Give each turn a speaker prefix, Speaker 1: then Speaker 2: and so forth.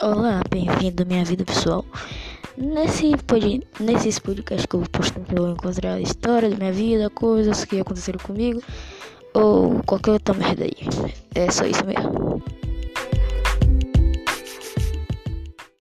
Speaker 1: Olá, bem-vindo à minha vida pessoal. Nesse, pod... Nesses podcasts que eu vou eu vou encontrar a história da minha vida, coisas que aconteceram comigo ou qualquer outra merda aí. É só isso mesmo.